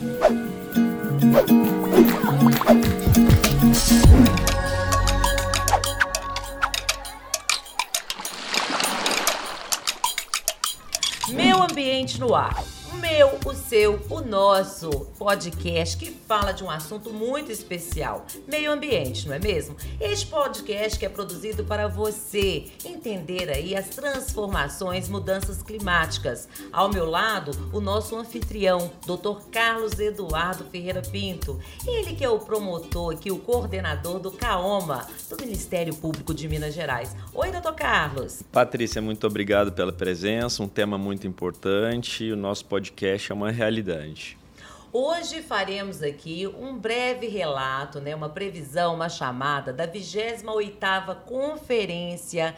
Meu seu, o nosso podcast que fala de um assunto muito especial, meio ambiente, não é mesmo? Este podcast que é produzido para você entender aí as transformações, mudanças climáticas. Ao meu lado, o nosso anfitrião, Dr. Carlos Eduardo Ferreira Pinto. Ele que é o promotor aqui, o coordenador do CAOMA, do Ministério Público de Minas Gerais. Oi, doutor Carlos. Patrícia, muito obrigado pela presença, um tema muito importante. O nosso podcast é uma realidade. Hoje faremos aqui um breve relato, né, uma previsão, uma chamada da 28ª Conferência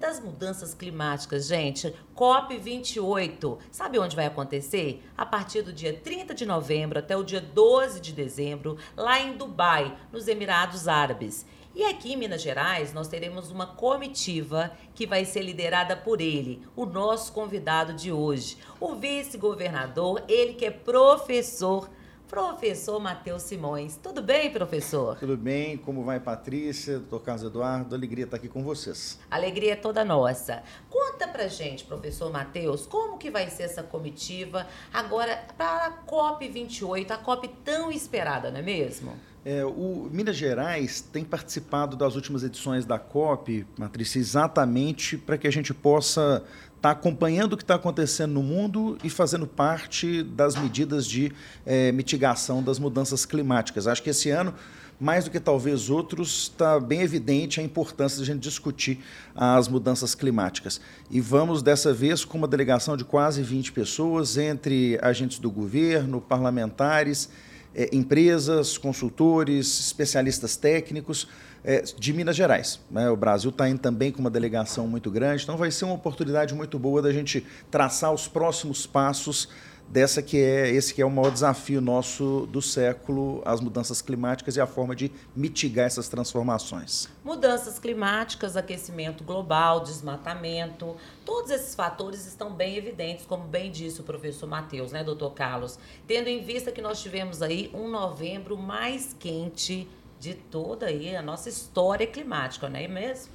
das mudanças climáticas, gente. COP 28. Sabe onde vai acontecer? A partir do dia 30 de novembro até o dia 12 de dezembro, lá em Dubai, nos Emirados Árabes. E aqui em Minas Gerais, nós teremos uma comitiva que vai ser liderada por ele, o nosso convidado de hoje, o vice-governador, ele que é professor Professor Matheus Simões. Tudo bem, professor? Tudo bem. Como vai, Patrícia, doutor Carlos Eduardo? Alegria estar aqui com vocês. Alegria é toda nossa. Conta pra gente, professor Matheus, como que vai ser essa comitiva agora para a COP28, a COP tão esperada, não é mesmo? É, o Minas Gerais tem participado das últimas edições da COP, Patrícia, exatamente para que a gente possa estar tá acompanhando o que está acontecendo no mundo e fazendo parte das medidas de é, mitigação das mudanças climáticas. Acho que esse ano, mais do que talvez outros, está bem evidente a importância de a gente discutir as mudanças climáticas. E vamos, dessa vez, com uma delegação de quase 20 pessoas, entre agentes do governo, parlamentares é, empresas, consultores, especialistas técnicos é, de Minas Gerais. Né? O Brasil está indo também com uma delegação muito grande, então vai ser uma oportunidade muito boa da gente traçar os próximos passos dessa que é esse que é o maior desafio nosso do século, as mudanças climáticas e a forma de mitigar essas transformações. Mudanças climáticas, aquecimento global, desmatamento, todos esses fatores estão bem evidentes, como bem disse o professor Matheus, né, doutor Carlos? Tendo em vista que nós tivemos aí um novembro mais quente de toda aí a nossa história climática, não é mesmo?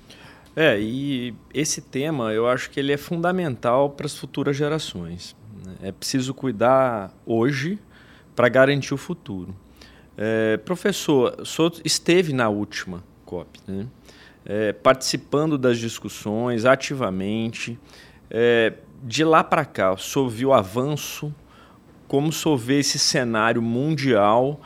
É, e esse tema eu acho que ele é fundamental para as futuras gerações. Né? É preciso cuidar hoje para garantir o futuro. É, professor, o esteve na última COP, né? é, participando das discussões ativamente. É, de lá para cá, o senhor viu avanço? Como o vê esse cenário mundial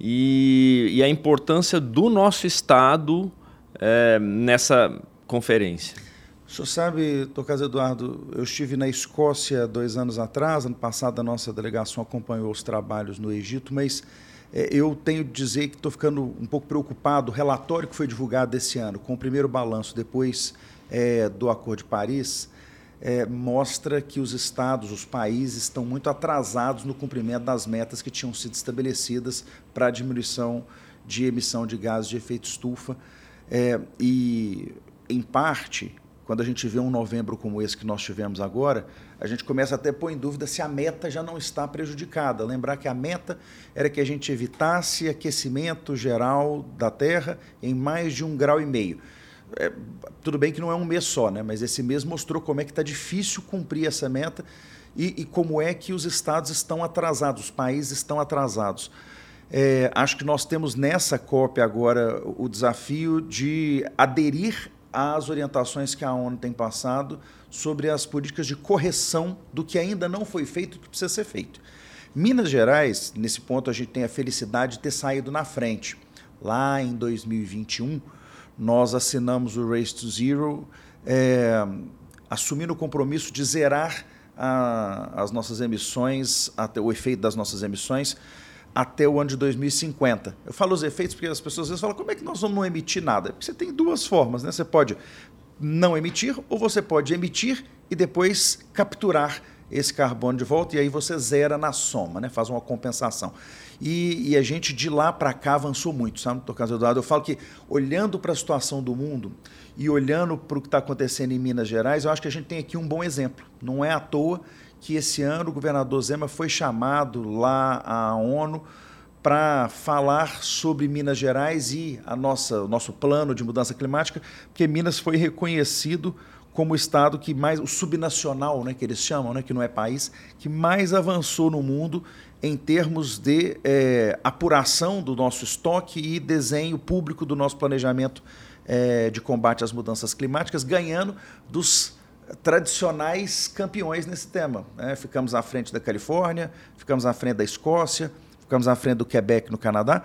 e, e a importância do nosso Estado é, nessa conferência? O senhor sabe, Tocas Eduardo, eu estive na Escócia dois anos atrás, ano passado a nossa delegação acompanhou os trabalhos no Egito, mas é, eu tenho de dizer que estou ficando um pouco preocupado. O relatório que foi divulgado esse ano, com o primeiro balanço depois é, do Acordo de Paris, é, mostra que os estados, os países estão muito atrasados no cumprimento das metas que tinham sido estabelecidas para a diminuição de emissão de gases de efeito estufa. É, e, em parte, quando a gente vê um novembro como esse que nós tivemos agora, a gente começa até a pôr em dúvida se a meta já não está prejudicada. Lembrar que a meta era que a gente evitasse aquecimento geral da Terra em mais de um grau e meio. É, tudo bem que não é um mês só, né? mas esse mês mostrou como é que está difícil cumprir essa meta e, e, como é que os estados estão atrasados, os países estão atrasados. É, acho que nós temos nessa COP agora o desafio de aderir às orientações que a ONU tem passado sobre as políticas de correção do que ainda não foi feito e que precisa ser feito. Minas Gerais, nesse ponto, a gente tem a felicidade de ter saído na frente. Lá em 2021, nós assinamos o Race to Zero, é, assumindo o compromisso de zerar a, as nossas emissões, até o efeito das nossas emissões, até o ano de 2050. Eu falo os efeitos porque as pessoas às vezes falam como é que nós vamos não emitir nada? Porque você tem duas formas, né? Você pode não emitir ou você pode emitir e depois capturar esse carbono de volta e aí você zera na soma, né? faz uma compensação. E, e a gente de lá para cá avançou muito, sabe, doutor Carlos Eduardo? Eu falo que olhando para a situação do mundo e olhando para o que está acontecendo em Minas Gerais, eu acho que a gente tem aqui um bom exemplo. Não é à toa que esse ano o governador Zema foi chamado lá à ONU para falar sobre Minas Gerais e a nossa, o nosso plano de mudança climática, porque Minas foi reconhecido como o estado que mais, o subnacional, né, que eles chamam, né, que não é país, que mais avançou no mundo em termos de é, apuração do nosso estoque e desenho público do nosso planejamento é, de combate às mudanças climáticas, ganhando dos tradicionais campeões nesse tema. Né? Ficamos à frente da Califórnia, ficamos à frente da Escócia, ficamos à frente do Quebec, no Canadá,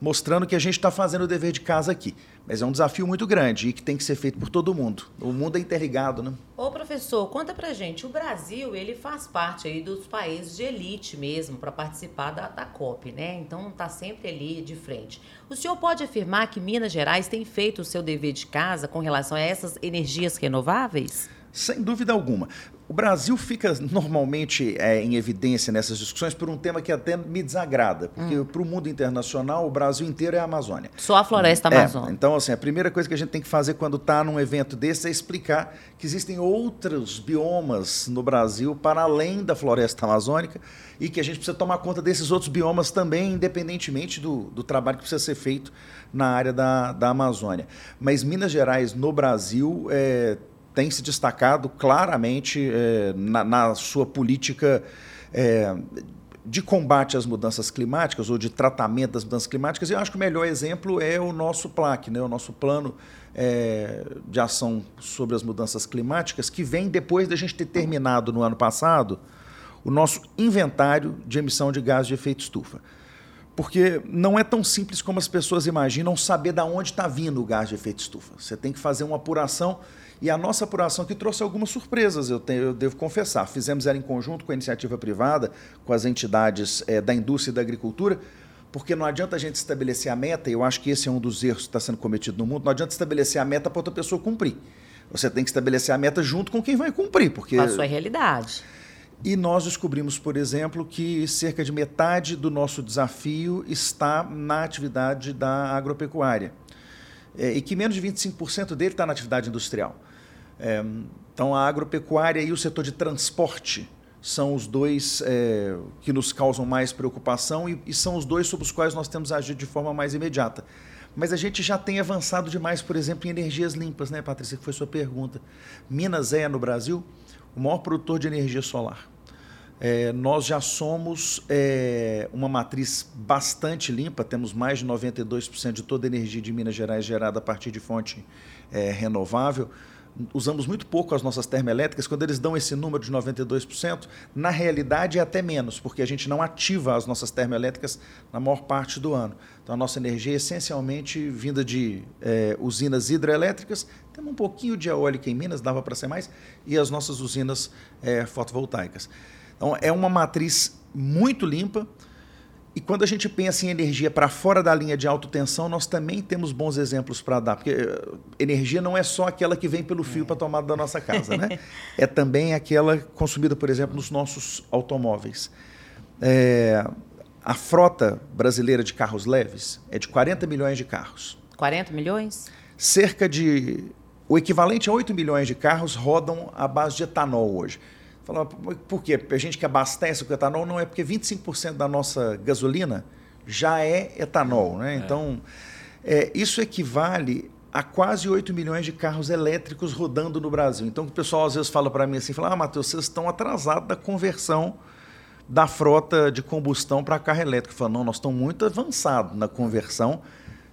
mostrando que a gente está fazendo o dever de casa aqui. Mas é um desafio muito grande e que tem que ser feito por todo mundo. O mundo é interligado, né? Ô, professor, conta pra gente. O Brasil, ele faz parte aí dos países de elite mesmo para participar da, da COP, né? Então tá sempre ali de frente. O senhor pode afirmar que Minas Gerais tem feito o seu dever de casa com relação a essas energias renováveis? Sem dúvida alguma. O Brasil fica normalmente é, em evidência nessas discussões por um tema que até me desagrada, porque hum. para o mundo internacional o Brasil inteiro é a Amazônia. Só a floresta é, amazônica. Então, assim, a primeira coisa que a gente tem que fazer quando está num evento desse é explicar que existem outros biomas no Brasil para além da floresta amazônica e que a gente precisa tomar conta desses outros biomas também, independentemente do, do trabalho que precisa ser feito na área da, da Amazônia. Mas Minas Gerais, no Brasil, é, tem se destacado claramente é, na, na, sua política é, de combate às mudanças climáticas ou de tratamento das mudanças climáticas. E eu acho que o melhor exemplo é o nosso PLAC, né, o nosso Plano é, de Ação sobre as Mudanças Climáticas, que vem depois da gente ter terminado no ano passado o nosso inventário de emissão de gases de efeito estufa. Porque não é tão simples como as pessoas imaginam saber de onde está vindo o gás de efeito estufa. Você tem que fazer uma apuração e a nossa apuração aqui trouxe algumas surpresas, eu, tenho, eu devo confessar. Fizemos ela em conjunto com a iniciativa privada, com as entidades é, da indústria e da agricultura, porque não adianta a gente estabelecer a meta, e eu acho que esse é um dos erros que está sendo cometido no mundo, não adianta estabelecer a meta para outra pessoa cumprir. Você tem que estabelecer a meta junto com quem vai cumprir. Porque... A sua realidade. E nós descobrimos, por exemplo, que cerca de metade do nosso desafio está na atividade da agropecuária. É, e que menos de 25% dele está na atividade industrial. É, então, a agropecuária e o setor de transporte são os dois é, que nos causam mais preocupação e, e, são os dois sobre os quais nós temos agido de forma mais imediata. Mas a gente já tem avançado demais, por exemplo, em energias limpas, né, Patrícia? Que foi sua pergunta. Minas é, no Brasil, o maior produtor de energia solar. É, nós já somos é, uma matriz bastante limpa, temos mais de 92% de toda a energia de Minas Gerais gerada a partir de fonte é, renovável usamos muito pouco as nossas termoelétricas, quando eles dão esse número de 92%, na realidade é até menos, porque a gente não ativa as nossas termoelétricas na maior parte do ano. Então a nossa energia é essencialmente vinda de é, usinas hidrelétricas, temos um pouquinho de eólica em Minas, dava para ser mais, e as nossas usinas é, fotovoltaicas. Então é uma matriz muito limpa, e quando a gente pensa em energia para fora da linha de alta tensão, nós também temos bons exemplos para dar, porque eh, energia não é só aquela que vem pelo fio é. para a tomada da nossa casa, né? é também aquela consumida, por exemplo, nos nossos automóveis. É, a frota brasileira de carros leves é de 40 milhões de carros. 40 milhões? Cerca de. O equivalente a 8 milhões de carros rodam à base de etanol hoje. Falava, por quê? A gente que abastece o etanol não é porque 25% da nossa gasolina já é etanol. Né? É. Então, é, isso equivale a quase 8 milhões de carros elétricos rodando no Brasil. Então, o pessoal às vezes fala para mim assim, fala, ah, Matheus, vocês estão atrasados da conversão da frota de combustão para carro elétrico. Eu falo, não, nós estamos muito avançados na conversão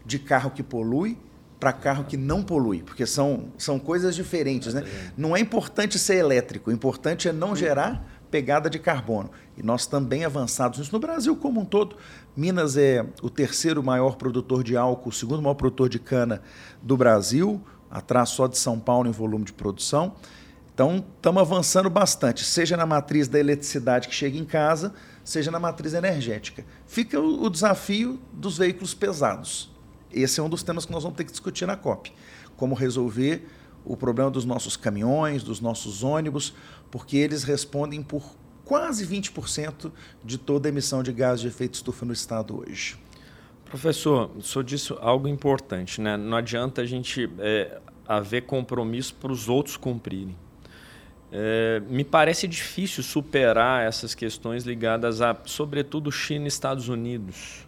de carro que polui para carro que não polui, porque são, são coisas diferentes. Né? Não é importante ser elétrico, o importante é não gerar pegada de carbono. E nós também avançados nisso no Brasil como um todo. Minas é o terceiro maior produtor de álcool, o segundo maior produtor de cana do Brasil, atrás só de São Paulo em volume de produção. Então, estamos avançando bastante, seja na matriz da eletricidade que chega em casa, seja na matriz energética. Fica o, o desafio dos veículos pesados. Esse é um dos temas que nós vamos ter que discutir na COP. Como resolver o problema dos nossos caminhões, dos nossos ônibus, porque eles respondem por quase 20% de toda a emissão de gás de efeito estufa no estado hoje. Professor, o senhor disse algo importante, né? Não adianta a gente é, haver compromisso para os outros cumprirem. É, me parece difícil superar essas questões ligadas a, sobretudo, China e Estados Unidos,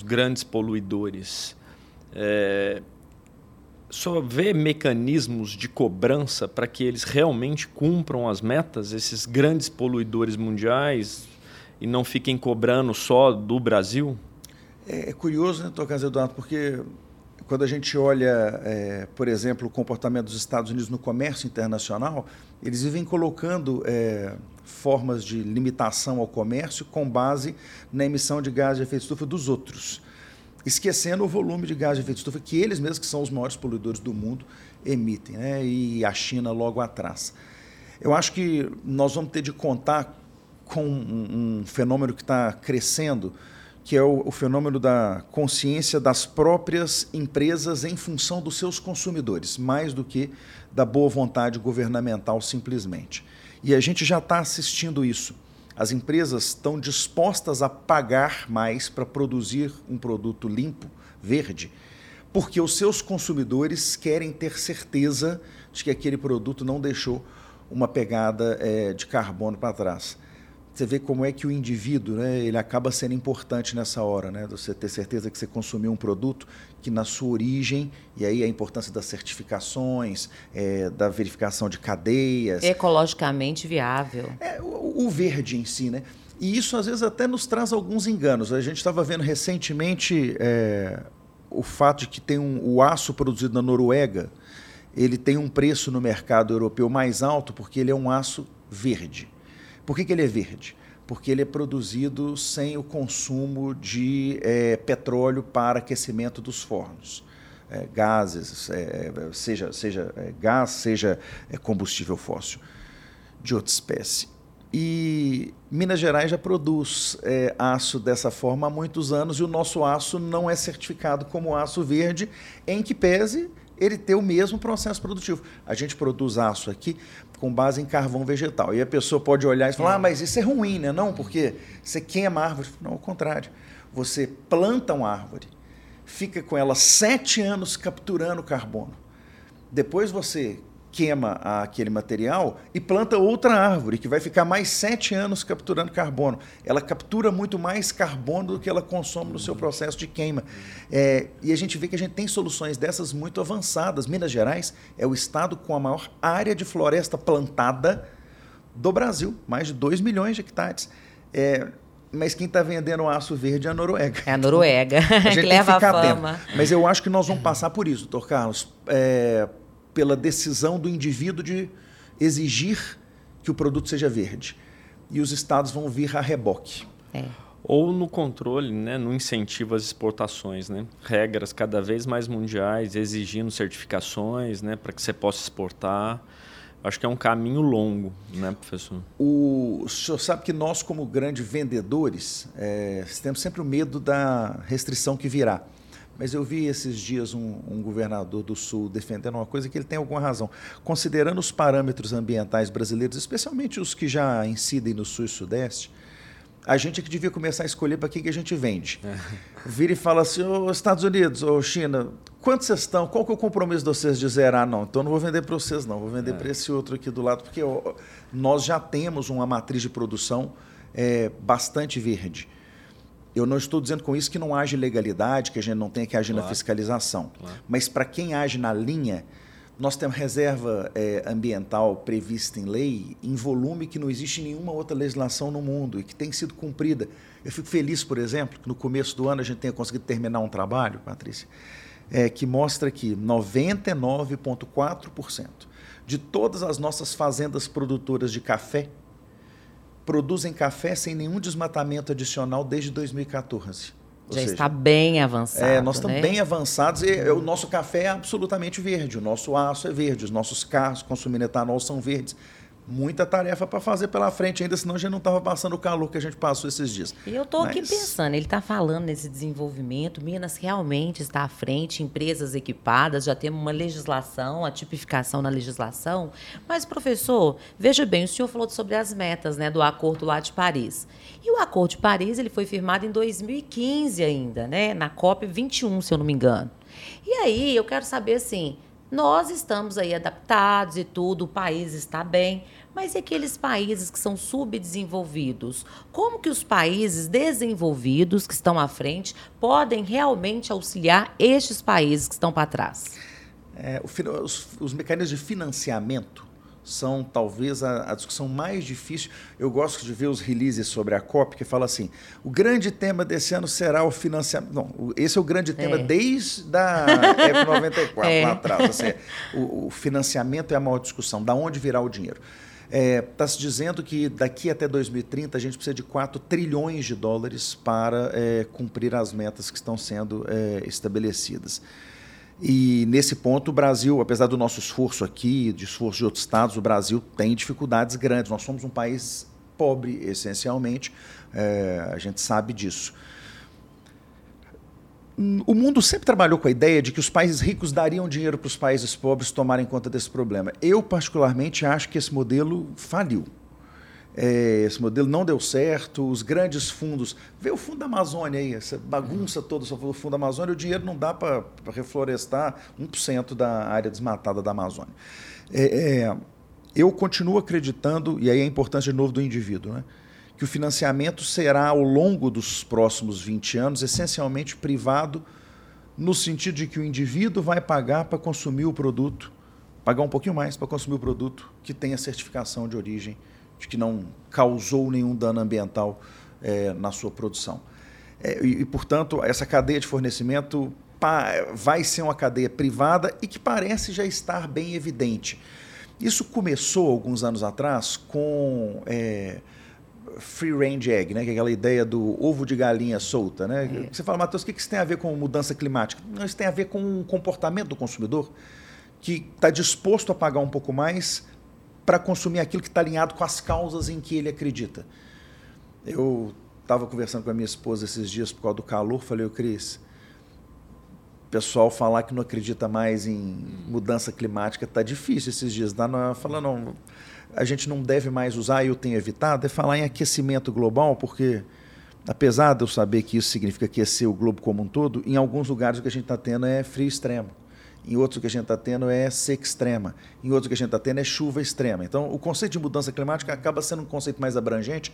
os grandes poluidores. É, só vê mecanismos de cobrança para que eles realmente cumpram as metas, esses grandes poluidores mundiais, e não fiquem cobrando só do Brasil? É, é curioso, né, Tocas Eduardo, porque quando a gente olha, é, por exemplo, o comportamento dos Estados Unidos no comércio internacional, eles vivem colocando é, formas de limitação ao comércio com base na emissão de gás de efeito estufa dos outros, esquecendo o volume de gás de efeito estufa que eles mesmos, que são os maiores poluidores do mundo, emitem, né? e a China logo atrás. Eu acho que nós vamos ter de contar com um, um fenômeno que está crescendo, que é o, o, fenômeno da consciência das próprias empresas em função dos seus consumidores, mais do que da boa vontade governamental simplesmente. E a gente já está assistindo isso. As empresas estão dispostas a pagar mais para produzir um produto limpo, verde, porque os seus consumidores querem ter certeza de que aquele produto não deixou uma pegada é, de carbono para trás você vê como é que o indivíduo, né, ele acaba sendo importante nessa hora, né? Você ter certeza que você consumiu um produto que na sua origem, e aí a importância das certificações, é, da verificação de cadeias. Ecologicamente viável. É, o, o verde em si, né? E isso às vezes até nos traz alguns enganos. A gente estava vendo recentemente é, o fato de que tem um, o aço produzido na Noruega, ele tem um preço no mercado europeu mais alto porque ele é um aço verde. Por que, que ele é verde? Porque ele é produzido sem o consumo de é, petróleo para aquecimento dos fornos. É, gases, é, seja, seja gás, seja combustível fóssil de outra espécie. E Minas Gerais já produz é, aço dessa forma há muitos anos e o nosso aço não é certificado como aço verde, em que pese ele ter o mesmo processo produtivo. A gente produz aço aqui com base em carvão vegetal. E a pessoa pode olhar e falar, ah, mas isso é ruim, né? Não, porque você queima a árvore. Não, ao contrário. Você planta uma árvore, fica com ela sete anos capturando carbono. Depois você queima aquele material e planta outra árvore, que vai ficar mais sete anos capturando carbono. Ela captura muito mais carbono do que ela consome no seu processo de queima. É, e a gente vê que a gente tem soluções dessas muito avançadas. Minas Gerais é o estado com a maior área de floresta plantada do Brasil, mais de 2 milhões de hectares. É, mas quem está vendendo aço verde é a Noruega. É a Noruega, a que leva a fama. Atento. Mas eu acho que nós vamos passar por isso, doutor Carlos. É, pela decisão do indivíduo de exigir que o produto seja verde. E os estados vão vir a reboque. É. Ou no controle, né, no incentivo às exportações, né? regras cada vez mais mundiais, exigindo certificações né, para que você possa exportar. Acho que é um caminho longo, né, professor? O, o senhor sabe que nós, como grandes vendedores, é, temos sempre o medo da restrição que virá. Mas eu vi esses dias um, um, governador do Sul defendendo uma coisa que ele tem alguma razão. Considerando os parâmetros ambientais brasileiros, especialmente os que já incidem no Sul e Sudeste, a gente é que devia começar a escolher para quem que a gente vende. É. Vira e fala assim, ô Estados Unidos, ô China, quantos vocês estão? Qual que é o compromisso de vocês de zerar? Não, então não vou vender para vocês não, vou vender é. para esse outro aqui do lado, porque ó, nós já temos uma matriz de produção é, bastante verde. Eu não estou dizendo com isso que não age legalidade, que a gente não tenha que agir claro. na fiscalização. Claro. Mas para quem age na linha, nós temos reserva é, ambiental prevista em lei em volume que não existe em nenhuma outra legislação no mundo e que tem sido cumprida. Eu fico feliz, por exemplo, que no começo do ano a gente tenha conseguido terminar um trabalho, Patrícia, é, que mostra que 99,4% de todas as nossas fazendas produtoras de café produzem café sem nenhum desmatamento adicional desde 2014. Já seja, está bem avançado. É, nós estamos né? bem avançados e o nosso café é absolutamente verde, o nosso aço é verde, os nossos carros consumindo etanol são verdes muita tarefa para fazer pela frente ainda, senão a gente não estava passando o calor que a gente passou esses dias. E eu estou Mas... aqui pensando, ele está falando nesse desenvolvimento, Minas realmente está à frente, empresas equipadas, já temos uma legislação, a tipificação na legislação. Mas, professor, veja bem, o senhor falou sobre as metas né, do Acordo lá de Paris. E o Acordo de Paris ele foi firmado em 2015 ainda, né, na COP 21, se eu não me engano. E aí eu quero saber assim, Nós estamos aí adaptados e tudo, o país está bem, mas e aqueles países que são subdesenvolvidos? Como que os países desenvolvidos que estão à frente podem realmente auxiliar estes países que estão para trás? É, os, os mecanismos de financiamento são talvez a, a, discussão mais difícil. Eu gosto de ver os releases sobre a COP que fala assim: o grande tema desse ano será o financiamento. Não, esse é o grande tema é. desde a época 94 é. lá atrás. Assim, o, o, financiamento é a maior discussão, da onde virá o dinheiro. Está é, tá se dizendo que daqui até 2030 a gente precisa de 4 trilhões de dólares para é, cumprir as metas que estão sendo é, estabelecidas. E nesse ponto, o Brasil, apesar do nosso esforço aqui, de esforço de outros estados, o Brasil tem dificuldades grandes. Nós somos um país pobre, essencialmente, é, a gente sabe disso. O mundo sempre trabalhou com a ideia de que os países ricos dariam dinheiro para os países pobres tomarem conta desse problema. Eu, particularmente, acho que esse modelo faliu. É, esse modelo não deu certo, os grandes fundos. Vê o fundo da Amazônia aí, essa bagunça toda sobre o fundo da Amazônia, o dinheiro não dá para reflorestar 1% da área desmatada da Amazônia. É, é, eu continuo acreditando, e aí a importância de novo do indivíduo, né, que o financiamento será, ao longo dos próximos 20 anos, essencialmente privado, no sentido de que o indivíduo vai pagar para consumir o produto, pagar um pouquinho mais para consumir o produto que tem a certificação de origem de que não causou nenhum dano ambiental é, na sua produção. É, e, e, portanto, essa cadeia de fornecimento vai ser uma cadeia privada e que parece já estar bem evidente. Isso começou alguns anos atrás com é, free range egg, né? que é aquela ideia do ovo de galinha solta. Né? É. Você fala, Matheus, o que isso tem a ver com mudança climática? Não, isso tem a ver com o comportamento do consumidor que está disposto a pagar um pouco mais para consumir aquilo que está alinhado com as causas em que ele acredita. Eu estava conversando com a minha esposa esses dias por causa do calor, falei, o Cris, pessoal falar que não acredita mais em mudança climática está difícil esses dias. Dá na, falando, não, a gente não deve mais usar, eu tenho evitado, é falar em aquecimento global, porque apesar de eu saber que isso significa aquecer o globo como um todo, em alguns lugares o que a gente está tendo é frio extremo. Em outros o que a gente está tendo é seca extrema. Em outros o que a gente está tendo é chuva extrema. Então, o conceito de mudança climática acaba sendo um conceito mais abrangente.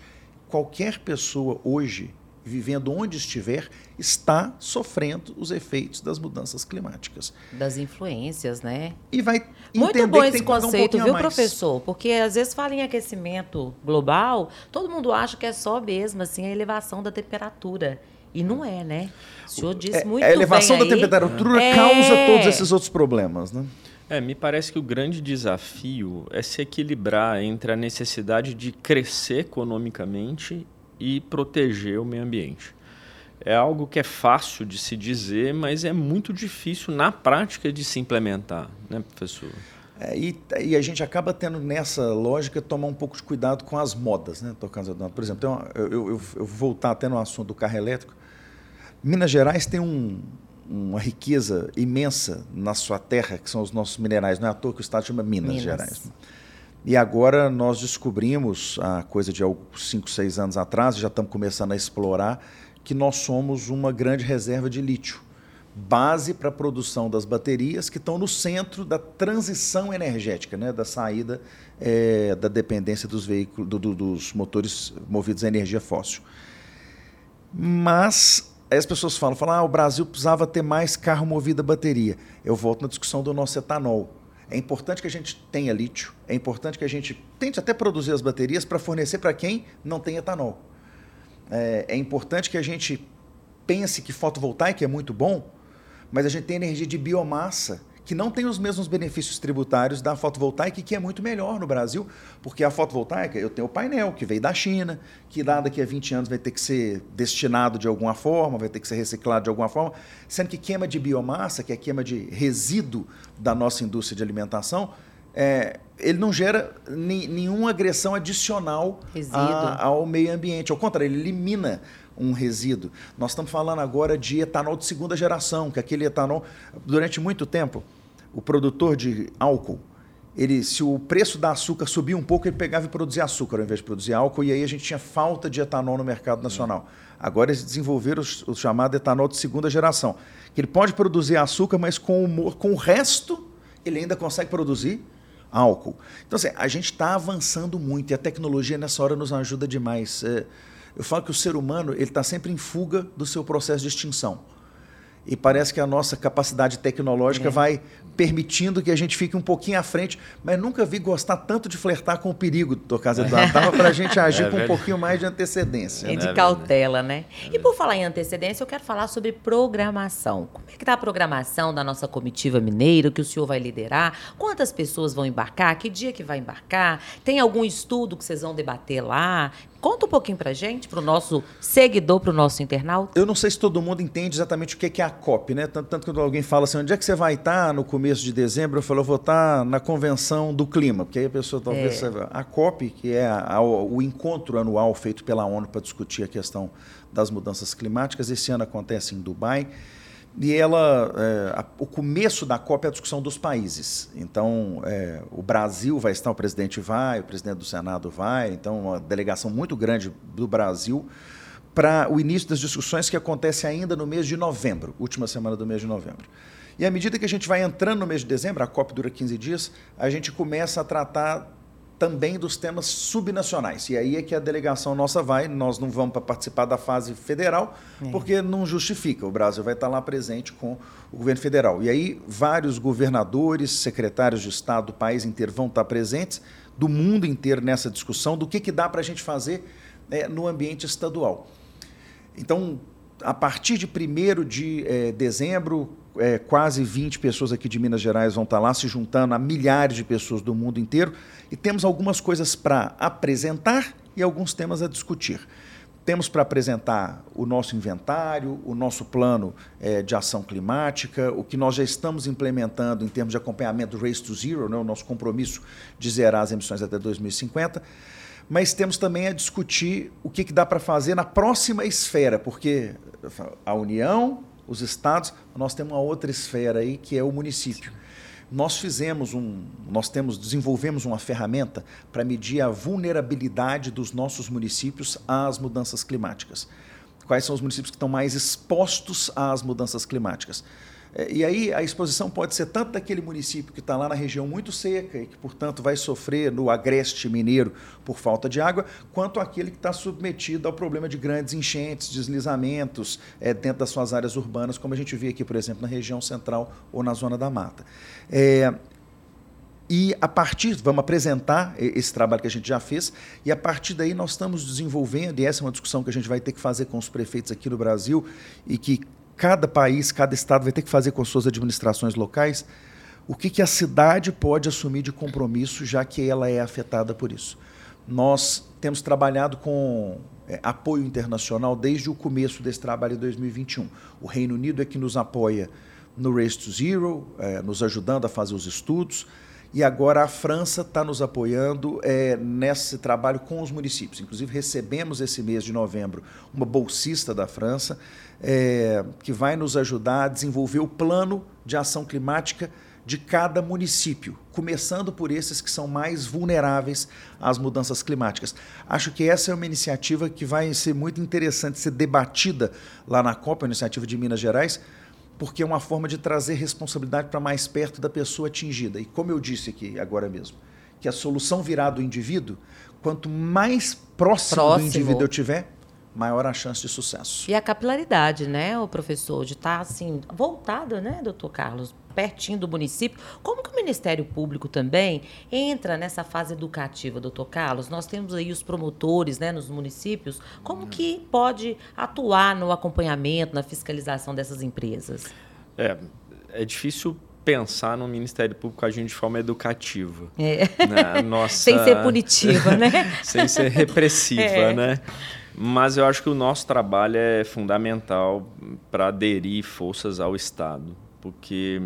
Qualquer pessoa hoje, vivendo onde estiver, está sofrendo os efeitos das mudanças climáticas. Das influências, né? E vai Muito bom esse conceito, um viu, professor? Porque às vezes fala em aquecimento global, todo mundo acha que é só mesmo assim a elevação da temperatura. E não é, né? O senhor disse é, muito bem. A elevação da aí, temperatura é... causa todos esses outros problemas, né? É, me parece que o grande desafio é se equilibrar entre a necessidade de crescer economicamente e proteger o meio ambiente. É algo que é fácil de se dizer, mas é muito difícil na prática de se implementar, né, professor? É, e, e, a gente acaba tendo nessa lógica tomar um pouco de cuidado com as modas, né? Por exemplo, uma, eu, eu, eu, vou voltar até no assunto do carro elétrico. Minas Gerais tem um, uma riqueza imensa na sua terra, que são os nossos minerais. Não é à toa que o estado chama Minas, Minas. Gerais. E agora nós descobrimos, há coisa de 5, 6 anos atrás, já estamos começando a explorar, que nós somos uma grande reserva de lítio. Base para a produção das baterias que estão no centro da transição energética, né, da saída é, da dependência dos veículos, do, do, dos motores movidos a energia fóssil. Mas Aí as pessoas falam, falam, ah, o Brasil precisava ter mais carro movido a bateria. Eu volto na discussão do nosso etanol. É importante que a gente tenha lítio, é importante que a gente tente até produzir as baterias para fornecer para quem não tem etanol. É, é, importante que a gente pense que fotovoltaica é muito bom, mas a gente tem energia de biomassa que não tem os mesmos benefícios tributários da fotovoltaica e que é muito melhor no Brasil, porque a fotovoltaica, eu tenho o painel que veio da China, que lá daqui a 20 anos vai ter que ser destinado de alguma forma, vai ter que ser reciclado de alguma forma, sendo que queima de biomassa, que é queima de resíduo da nossa indústria de alimentação, é, ele não gera ni, nenhuma agressão adicional a, ao meio ambiente. Ao contrário, ele elimina um resíduo. Nós estamos falando agora de etanol de segunda geração, que aquele etanol, durante muito tempo, o produtor de álcool, ele, se o preço da açúcar subia um pouco, ele pegava e produzia açúcar ao invés de produzir álcool, e aí a gente tinha falta de etanol no mercado nacional. Agora eles desenvolveram o, chamado etanol de segunda geração, que ele pode produzir açúcar, mas com o, com o resto ele ainda consegue produzir álcool. Então, assim, a gente está avançando muito e a tecnologia nessa hora nos ajuda demais. É, eu falo que o ser humano ele está sempre em fuga do seu processo de extinção. E parece que a nossa capacidade tecnológica é. vai permitindo que a gente fique um pouquinho à frente, mas nunca vi gostar tanto de flertar com o perigo, doutor Casa Eduardo. Dava para a gente agir é com um pouquinho mais de antecedência. E né? de cautela, né? E por falar em antecedência, eu quero falar sobre programação. Como é que está a programação da nossa comitiva mineira, que o senhor vai liderar? Quantas pessoas vão embarcar? Que dia que vai embarcar? Tem algum estudo que vocês vão debater lá? Conta um pouquinho para gente, para o nosso seguidor, para o nosso internauta. Eu não sei se todo mundo entende exatamente o que é a COP, né? Tanto, tanto quando alguém fala assim, onde é que você vai estar no começo de dezembro? Eu falo, eu vou estar na convenção do clima, porque aí a pessoa talvez... É. A COP, que é a, a, o encontro anual feito pela ONU para discutir a questão das mudanças climáticas, esse ano acontece em Dubai. E ela, é, a, o começo da COP é a discussão dos países. Então, é, o Brasil vai estar, o presidente vai, o presidente do Senado vai, então, uma delegação muito grande do Brasil para o início das discussões que acontece ainda no mês de novembro, última semana do mês de novembro. E à medida que a gente vai entrando no mês de dezembro, a COP dura 15 dias, a gente começa a tratar também dos temas subnacionais. E aí é que a delegação nossa vai, nós não vamos para participar da fase federal, é. porque não justifica. O Brasil vai estar lá presente com o governo federal. E aí vários governadores, secretários de Estado do país inteiro vão estar presentes, do mundo inteiro nessa discussão do que, que dá para a gente fazer é, no ambiente estadual. Então, a partir de 1 de é, dezembro, é, quase 20 pessoas aqui de Minas Gerais vão estar lá se juntando a milhares de pessoas do mundo inteiro e temos algumas coisas para apresentar e alguns temas a discutir. Temos para apresentar o nosso inventário, o nosso plano é, de ação climática, o que nós já estamos implementando em termos de acompanhamento do Race to Zero, né, o nosso compromisso de zerar as emissões até 2050 mas temos também a discutir o que, que dá para fazer na próxima esfera, porque a União, os estados, nós temos uma outra esfera aí que é o município. Nós fizemos um, nós temos, desenvolvemos uma ferramenta para medir a vulnerabilidade dos nossos municípios às mudanças climáticas. Quais são os municípios que estão mais expostos às mudanças climáticas? É, e aí a exposição pode ser tanto daquele município que está lá na região muito seca e que, portanto, vai sofrer no agreste mineiro por falta de água, quanto aquele que está submetido ao problema de grandes enchentes, deslizamentos é, dentro das suas áreas urbanas, como a gente vê aqui, por exemplo, na região central ou na zona da mata. É, e a partir, vamos apresentar esse trabalho que a gente já fez, e a partir daí nós estamos desenvolvendo, e essa é uma discussão que a gente vai ter que fazer com os prefeitos aqui no Brasil, e que cada país, cada estado vai ter que fazer com suas administrações locais o que, que a cidade pode assumir de compromisso, já que ela é afetada por isso. Nós temos trabalhado com é, apoio internacional desde o começo desse trabalho em 2021. O Reino Unido é que nos apoia no Race to Zero, é, nos ajudando a fazer os estudos. E agora a França está nos apoiando é, nesse trabalho com os municípios. Inclusive, recebemos esse mês de novembro uma bolsista da França é, que vai nos ajudar a desenvolver o plano de ação climática de cada município, começando por esses que são mais vulneráveis às mudanças climáticas. Acho que essa é uma iniciativa que vai ser muito interessante ser debatida lá na COP, a iniciativa de Minas Gerais, porque é uma forma de trazer responsabilidade para mais perto da pessoa atingida. E como eu disse aqui agora mesmo, que a solução virá do indivíduo, quanto mais próximo, próximo. do indivíduo eu tiver, maior a chance de sucesso. E a capilaridade, né, o professor, de estar tá, assim, voltado, né, doutor Carlos, pertinho do município. Como que o Ministério Público também entra nessa fase educativa, doutor Carlos? Nós temos aí os promotores, né, nos municípios. Como que pode atuar no acompanhamento, na fiscalização dessas empresas? É, é difícil pensar no Ministério Público agindo de forma educativa. É. Né? Nossa... Sem ser punitiva, né? Sem ser repressiva, é. né? Mas eu acho que o nosso trabalho é fundamental para aderir forças ao Estado, porque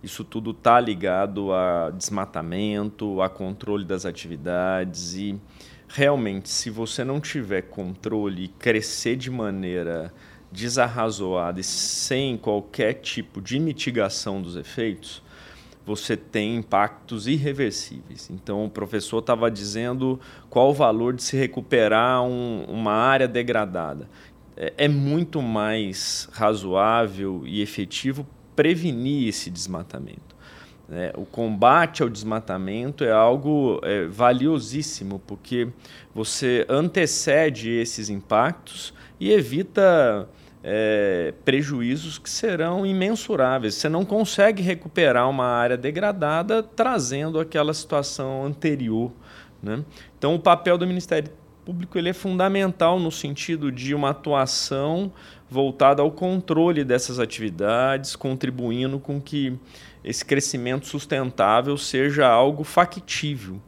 isso tudo está ligado a desmatamento, a controle das atividades e realmente, se você não tiver controle e crescer de maneira desarrazoada e sem qualquer tipo de mitigação dos efeitos, você tem impactos irreversíveis. Então, o professor estava dizendo qual o valor de se recuperar um, uma área degradada. É, é muito mais razoável e efetivo prevenir esse desmatamento. É, o combate ao desmatamento é algo é, valiosíssimo, porque você antecede esses impactos e evita é, prejuízos que serão imensuráveis. Você não consegue recuperar uma área degradada trazendo aquela situação anterior. Né? Então, o papel do Ministério Público ele é fundamental no sentido de uma atuação voltada ao controle dessas atividades, contribuindo com que esse crescimento sustentável seja algo factível.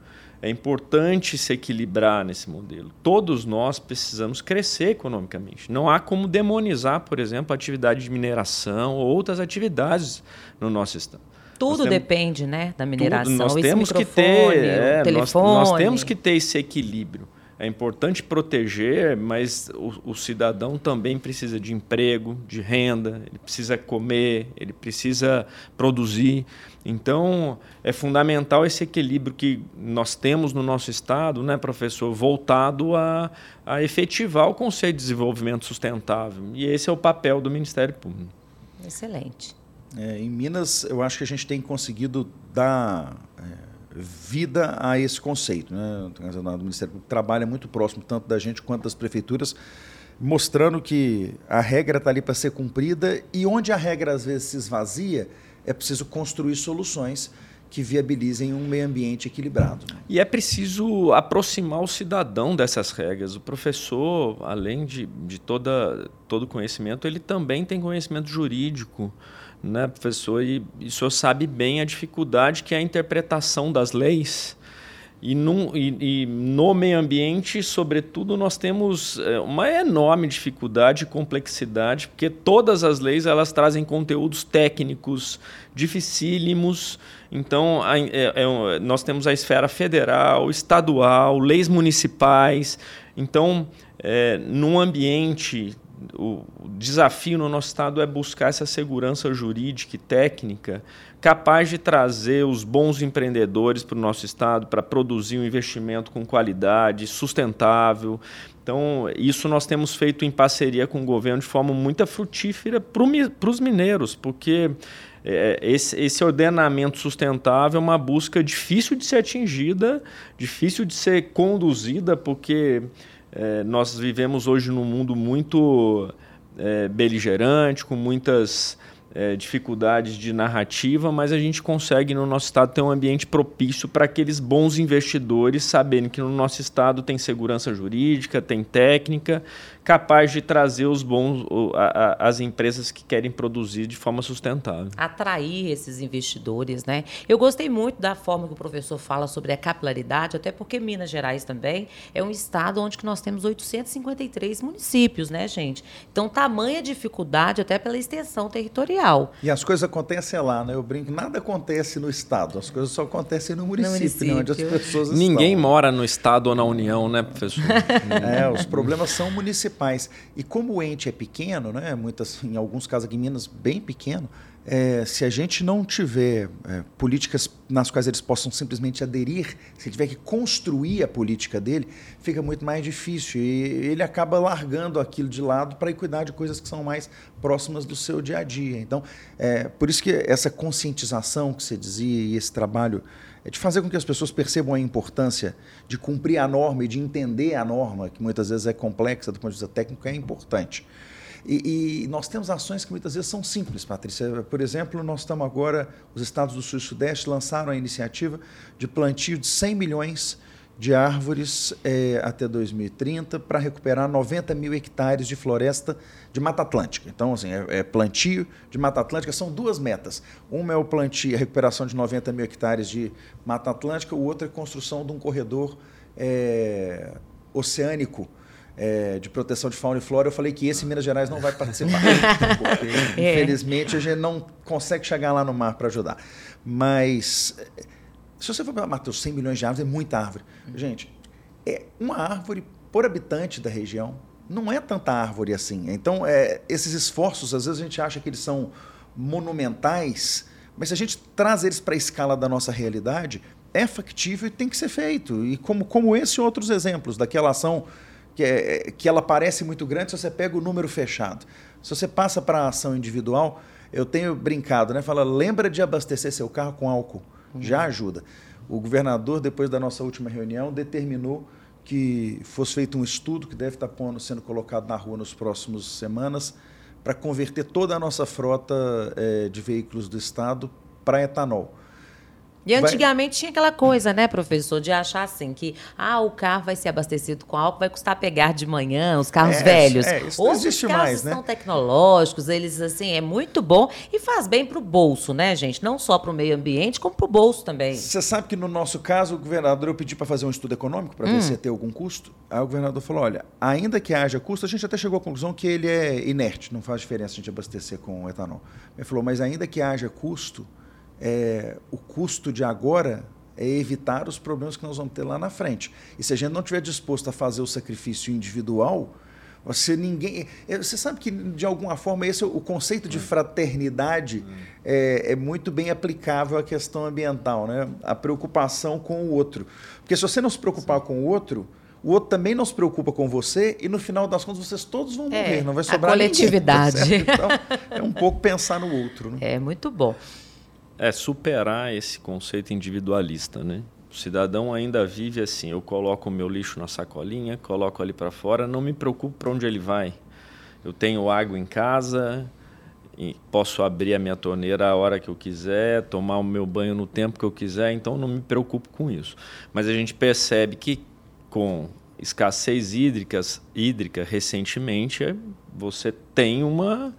É importante se equilibrar nesse modelo. Todos nós precisamos crescer economicamente. Não há como demonizar, por exemplo, a atividade de mineração ou outras atividades no nosso estado. Tudo temos, depende, né, da mineração. Tudo, nós esse temos que ter, é, nós, nós temos que ter esse equilíbrio. É importante proteger, mas o, o, cidadão também precisa de emprego, de renda, ele precisa comer, ele precisa produzir. Então, é fundamental esse equilíbrio que nós temos no nosso Estado, né, professor, voltado a, a efetivar o conceito de desenvolvimento sustentável. E esse é o papel do Ministério Público. Excelente. É, em Minas, eu acho que a gente tem conseguido dar. É vida a esse conceito. Né? O Ministério Público trabalha muito próximo, tanto da gente quanto das prefeituras, mostrando que a regra está ali para ser cumprida e onde a regra às vezes se esvazia, é preciso construir soluções que viabilizem um meio ambiente equilibrado. E é preciso aproximar o cidadão dessas regras. O professor, além de, de toda, todo conhecimento, ele também tem conhecimento jurídico né, professor? E, e o senhor sabe bem a dificuldade que é a interpretação das leis. E, num, e, e, no meio ambiente, sobretudo, nós temos é, uma enorme dificuldade e complexidade, porque todas as leis elas trazem conteúdos técnicos dificílimos. Então, a, é, é, nós temos a esfera federal, estadual, leis municipais. Então, é, num ambiente o desafio no nosso estado é buscar essa segurança jurídica e técnica capaz de trazer os bons empreendedores para o nosso estado para produzir um investimento com qualidade, sustentável. Então, isso nós temos feito em parceria com o governo de forma muito frutífera para os mineiros, porque é, esse, esse, ordenamento sustentável é uma busca difícil de ser atingida, difícil de ser conduzida, porque é, nós vivemos hoje num mundo muito é, beligerante, com muitas é, dificuldades de narrativa, mas a gente consegue no nosso estado ter um ambiente propício para aqueles bons investidores saberem que no nosso estado tem segurança jurídica, tem técnica, capaz de trazer os bons a, a, as empresas que querem produzir de forma sustentável. Atrair esses investidores, né? Eu gostei muito da forma que o professor fala sobre a capilaridade, até porque Minas Gerais também é um estado onde que nós temos 853 municípios, né, gente? Então, tamanha dificuldade até pela extensão territorial. E as coisas acontecem lá, né? Eu brinco, nada acontece no estado, as coisas só acontecem no município, no município. Né? onde as pessoas Ninguém estão. mora no estado ou na União, né, professor? é, os problemas são municipais E como o ente é pequeno, né, muitas, em alguns casos aqui em Minas, bem pequeno, é, se a gente não tiver é, políticas nas quais eles possam simplesmente aderir, se tiver que construir a política dele, fica muito mais difícil. E ele acaba largando aquilo de lado para cuidar de coisas que são mais próximas do seu dia a dia. Então, é, por isso que essa conscientização que você dizia e esse trabalho é de fazer com que as pessoas percebam a importância de cumprir a norma e de entender a norma, que muitas vezes é complexa do ponto de vista técnico, é importante. E, e, nós temos ações que muitas vezes são simples, Patrícia. Por exemplo, nós estamos agora, os estados do Sul e Sudeste lançaram a iniciativa de plantio de 100 milhões de árvores é, até 2030 para recuperar 90 mil hectares de floresta de Mata Atlântica. Então, assim, é, é, plantio de Mata Atlântica, são duas metas. Uma é o plantio, a recuperação de 90 mil hectares de Mata Atlântica, o outro é a construção de um corredor é, oceânico é, de proteção de fauna e flora, eu falei que esse Minas Gerais não vai participar. porque, é. infelizmente, a gente não consegue chegar lá no mar para ajudar. Mas se você for para Matheus, 100 milhões de árvores é muita árvore. Gente, é uma árvore por habitante da região. Não é tanta árvore assim. Então, é, esses esforços, às vezes a gente acha que eles são monumentais, mas se a gente traz eles para a escala da nossa realidade, é factível e tem que ser feito. E como, como esse e outros exemplos daquela ação que, é, que ela parece muito grande se você pega o número fechado. Se você passa para a ação individual, Eu tenho brincado, né? Fala, lembra de abastecer seu carro com álcool. Já ajuda. O governador, depois da nossa última reunião, determinou que fosse feito um estudo que deve estar sendo colocado na rua nos próximos semanas para converter toda a nossa frota é, de veículos do Estado para etanol. E antigamente vai... tinha aquela coisa, né, professor, de achar assim que ah, o carro vai ser abastecido com álcool, vai custar pegar de manhã, os carros é, velhos. É, isso Hoje existe os carros mais, né? são tecnológicos, eles assim, é muito bom e faz bem para o bolso, né, gente? Não só para o meio ambiente, como para o bolso também. Você sabe que no nosso caso, o governador eu pedi para fazer um estudo econômico para hum. ver se ia ter algum custo. Aí o governador falou: olha, ainda que haja custo, a gente até chegou à conclusão que ele é inerte, não faz diferença a gente abastecer com etanol. Ele falou, mas ainda que haja custo, é, o custo de agora é evitar os problemas que nós vamos ter lá na frente. E se a gente não estiver disposto a fazer o sacrifício individual, você ninguém. É, você sabe que, de alguma forma, esse o conceito de fraternidade é, é, muito bem aplicável à questão ambiental, né? A preocupação com o outro. Porque se você não se preocupar Sim. com o outro, o outro também não se preocupa com você e no final das contas vocês todos vão morrer, é, não vai sobrar a coletividade. Ninguém, tá então, é um pouco pensar no outro. Né? É muito bom é superar esse conceito individualista, né? O cidadão ainda vive assim, eu coloco o meu lixo na sacolinha, coloco ali para fora, não me preocupo para onde ele vai. Eu tenho água em casa, posso abrir a minha torneira a hora que eu quiser, tomar o meu banho no tempo que eu quiser, então não me preocupo com isso. Mas a gente percebe que com escassez hídricas, hídrica recentemente, você tem uma,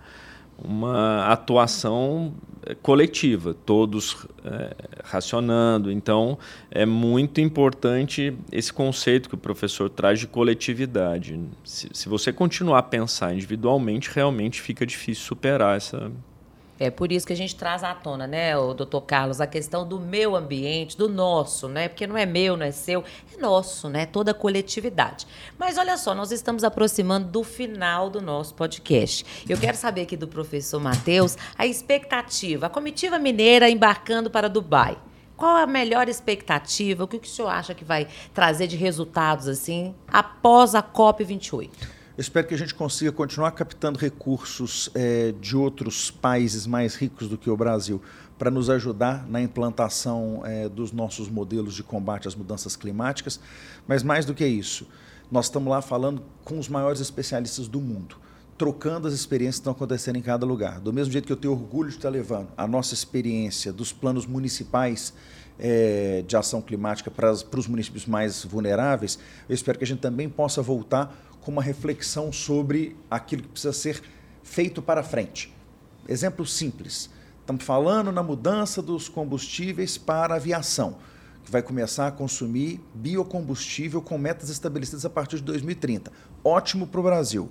uma atuação coletiva, todos é, racionando. Então, é muito importante esse conceito que o professor traz de coletividade. Se, se você continuar a pensar individualmente, realmente fica difícil superar essa é por isso que a gente traz à tona, né, o doutor Carlos, a questão do meu ambiente, do nosso, né? Porque não é meu, não é seu, é nosso, né? Toda a coletividade. Mas olha só, nós estamos aproximando do final do nosso podcast. Eu quero saber aqui do professor Matheus a expectativa, a comitiva mineira embarcando para Dubai. Qual a melhor expectativa? O que o senhor acha que vai trazer de resultados assim após a COP 28? Eu espero que a gente consiga continuar captando recursos é, de outros países mais ricos do que o Brasil para nos ajudar na implantação é, dos nossos modelos de combate às mudanças climáticas. Mas mais do que isso, nós estamos lá falando com os maiores especialistas do mundo trocando as experiências que estão acontecendo em cada lugar. Do mesmo jeito que eu tenho orgulho de estar levando a nossa experiência dos planos municipais é, de ação climática para, para os municípios mais vulneráveis, eu espero que a gente também possa voltar com uma reflexão sobre aquilo que precisa ser feito para frente. Exemplo simples. Estamos falando na mudança dos combustíveis para a aviação, que vai começar a consumir biocombustível com metas estabelecidas a partir de 2030. Ótimo para o Brasil.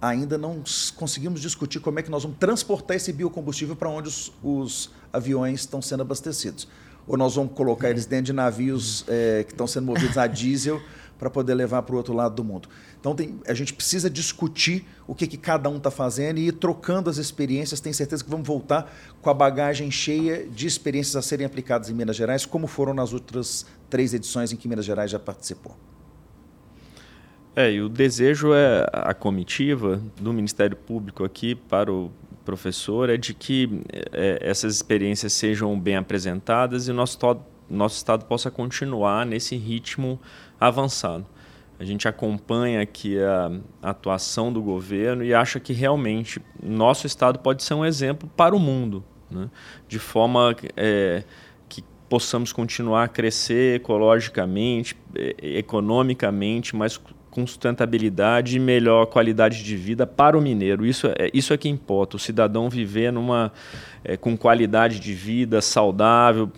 Ainda não conseguimos discutir como é que nós vamos transportar esse biocombustível para onde os, os aviões estão sendo abastecidos. Ou nós vamos colocar eles dentro de navios é, que estão sendo movidos a diesel para poder levar para o outro lado do mundo. Então tem, a gente precisa discutir o que, que cada um está fazendo e ir trocando as experiências. Tenho certeza que vamos voltar com a bagagem cheia de experiências a serem aplicadas em Minas Gerais, como foram nas outras três edições em que Minas Gerais já participou. É, e o desejo é a comitiva do Ministério Público aqui para o professor é de que é, essas experiências sejam bem apresentadas e o nosso, nosso Estado possa continuar nesse ritmo avançado. A gente acompanha aqui a, atuação do governo e acha que realmente nosso Estado pode ser um exemplo para o mundo, né? de forma é, que possamos continuar a crescer ecologicamente, é, economicamente, mas com sustentabilidade e melhor qualidade de vida para o mineiro. Isso é, isso é que importa, o cidadão viver numa, é, com qualidade de vida saudável,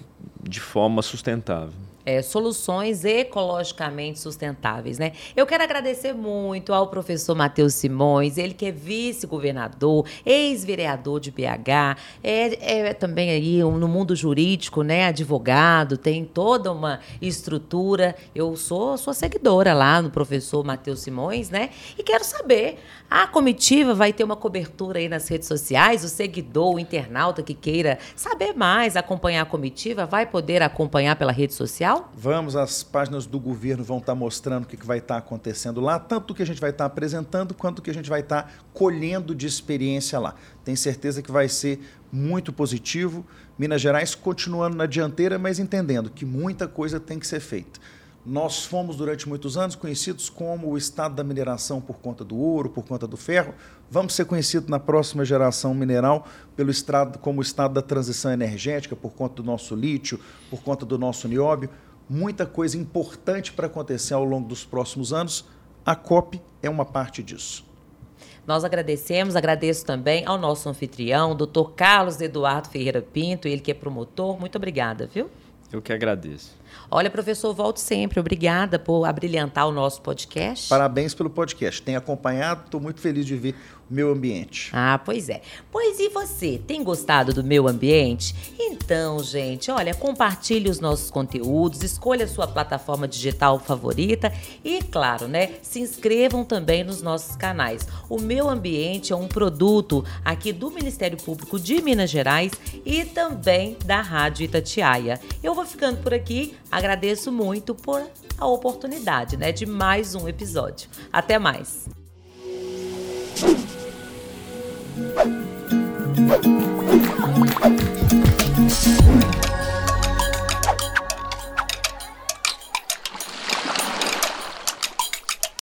de forma sustentável é, soluções ecologicamente sustentáveis. Né? Eu quero agradecer muito ao professor Matheus Simões, ele que é vice-governador, ex-vereador de BH, é, é, também aí no mundo jurídico, né, advogado, tem toda uma estrutura. Eu sou sua seguidora lá no professor Matheus Simões, né? E quero saber, a comitiva vai ter uma cobertura aí nas redes sociais, o seguidor, o internauta que queira saber mais, acompanhar a comitiva, vai poder acompanhar pela rede social? Vamos, as páginas do governo vão estar mostrando o que vai estar acontecendo lá, tanto o que a gente vai estar apresentando, quanto o que a gente vai estar colhendo de experiência lá. Tenho certeza que vai ser muito positivo. Minas Gerais continuando na dianteira, mas entendendo que muita coisa tem que ser feita. Nós fomos durante muitos anos conhecidos como o estado da mineração por conta do ouro, por conta do ferro. Vamos ser conhecidos na próxima geração mineral pelo estado como o estado da transição energética, por conta do nosso lítio, por conta do nosso nióbio. Muita coisa importante para acontecer ao longo dos próximos anos. A COP é uma parte disso. Nós agradecemos, agradeço também ao nosso anfitrião, doutor Carlos Eduardo Ferreira Pinto, ele que é promotor. Muito obrigada, viu? Eu que agradeço. Olha, professor, volte sempre. Obrigada por abrilhantar o nosso podcast. Parabéns pelo podcast. Tenho acompanhado, estou muito feliz de ver meu ambiente. Ah, pois é. Pois e você, tem gostado do meu ambiente? Então, gente, olha, compartilhe os nossos conteúdos, escolha a sua plataforma digital favorita e, claro, né, se inscrevam também nos nossos canais. O Meu Ambiente é um produto aqui do Ministério Público de Minas Gerais e também da Rádio Itatiaia. Eu vou ficando por aqui, Agradeço muito por a oportunidade, né, de mais um episódio. Até mais. Thank you.